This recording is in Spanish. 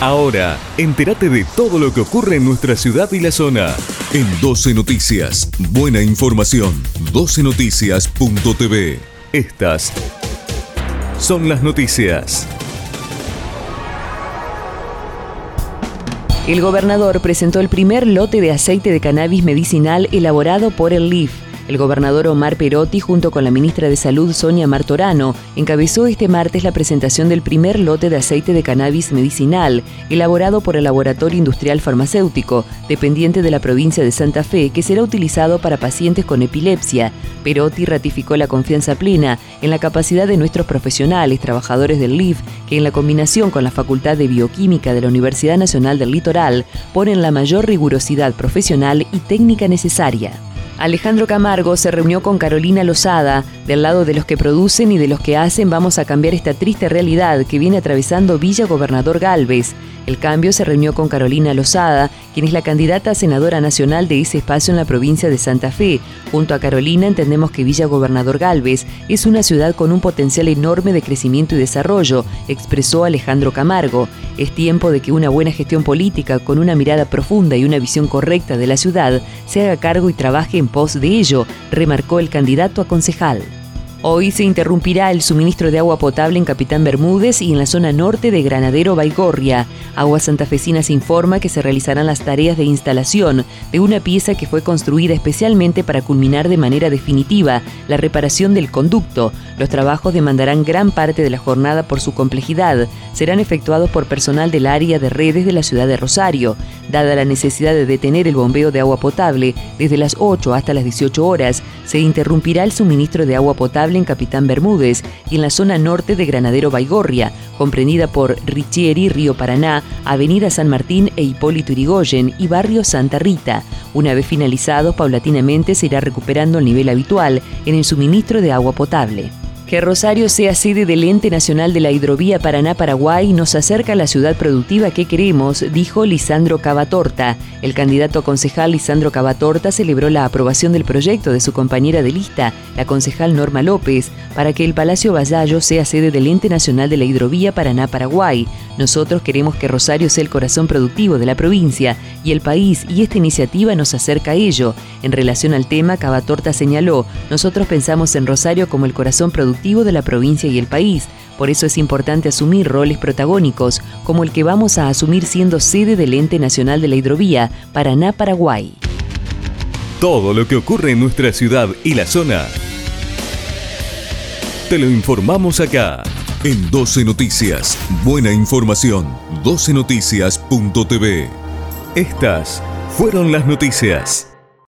Ahora, entérate de todo lo que ocurre en nuestra ciudad y la zona. En 12 Noticias, buena información. 12noticias.tv. Estas son las noticias. El gobernador presentó el primer lote de aceite de cannabis medicinal elaborado por el LIF el gobernador Omar Perotti, junto con la ministra de Salud Sonia Martorano, encabezó este martes la presentación del primer lote de aceite de cannabis medicinal, elaborado por el Laboratorio Industrial Farmacéutico, dependiente de la provincia de Santa Fe, que será utilizado para pacientes con epilepsia. Perotti ratificó la confianza plena en la capacidad de nuestros profesionales, trabajadores del LIF, que en la combinación con la Facultad de Bioquímica de la Universidad Nacional del Litoral ponen la mayor rigurosidad profesional y técnica necesaria. Alejandro Camargo se reunió con Carolina Lozada. Del lado de los que producen y de los que hacen vamos a cambiar esta triste realidad que viene atravesando Villa Gobernador Galvez. El cambio se reunió con Carolina Lozada, quien es la candidata a senadora nacional de ese espacio en la provincia de Santa Fe. Junto a Carolina entendemos que Villa Gobernador Galvez es una ciudad con un potencial enorme de crecimiento y desarrollo, expresó Alejandro Camargo. Es tiempo de que una buena gestión política, con una mirada profunda y una visión correcta de la ciudad, se haga cargo y trabaje en pos de ello, remarcó el candidato a concejal. Hoy se interrumpirá el suministro de agua potable en Capitán Bermúdez y en la zona norte de Granadero Baigorria. Agua Santafesinas informa que se realizarán las tareas de instalación de una pieza que fue construida especialmente para culminar de manera definitiva la reparación del conducto. Los trabajos demandarán gran parte de la jornada por su complejidad. Serán efectuados por personal del área de redes de la ciudad de Rosario. Dada la necesidad de detener el bombeo de agua potable desde las 8 hasta las 18 horas, se interrumpirá el suministro de agua potable en Capitán Bermúdez y en la zona norte de Granadero Baigorria, comprendida por Richieri, Río Paraná, Avenida San Martín e Hipólito Irigoyen y Barrio Santa Rita. Una vez finalizado, paulatinamente se irá recuperando el nivel habitual en el suministro de agua potable. Que Rosario sea sede del Ente Nacional de la Hidrovía Paraná-Paraguay nos acerca a la ciudad productiva que queremos, dijo Lisandro Cavatorta. El candidato a concejal Lisandro Cavatorta celebró la aprobación del proyecto de su compañera de lista, la concejal Norma López, para que el Palacio Vasallo sea sede del Ente Nacional de la Hidrovía Paraná-Paraguay. Nosotros queremos que Rosario sea el corazón productivo de la provincia y el país, y esta iniciativa nos acerca a ello. En relación al tema, Cavatorta señaló, nosotros pensamos en Rosario como el corazón productivo de la provincia y el país. Por eso es importante asumir roles protagónicos, como el que vamos a asumir siendo sede del Ente Nacional de la Hidrovía, Paraná, Paraguay. Todo lo que ocurre en nuestra ciudad y la zona. Te lo informamos acá, en 12 Noticias. Buena información. 12noticias.tv. Estas fueron las noticias.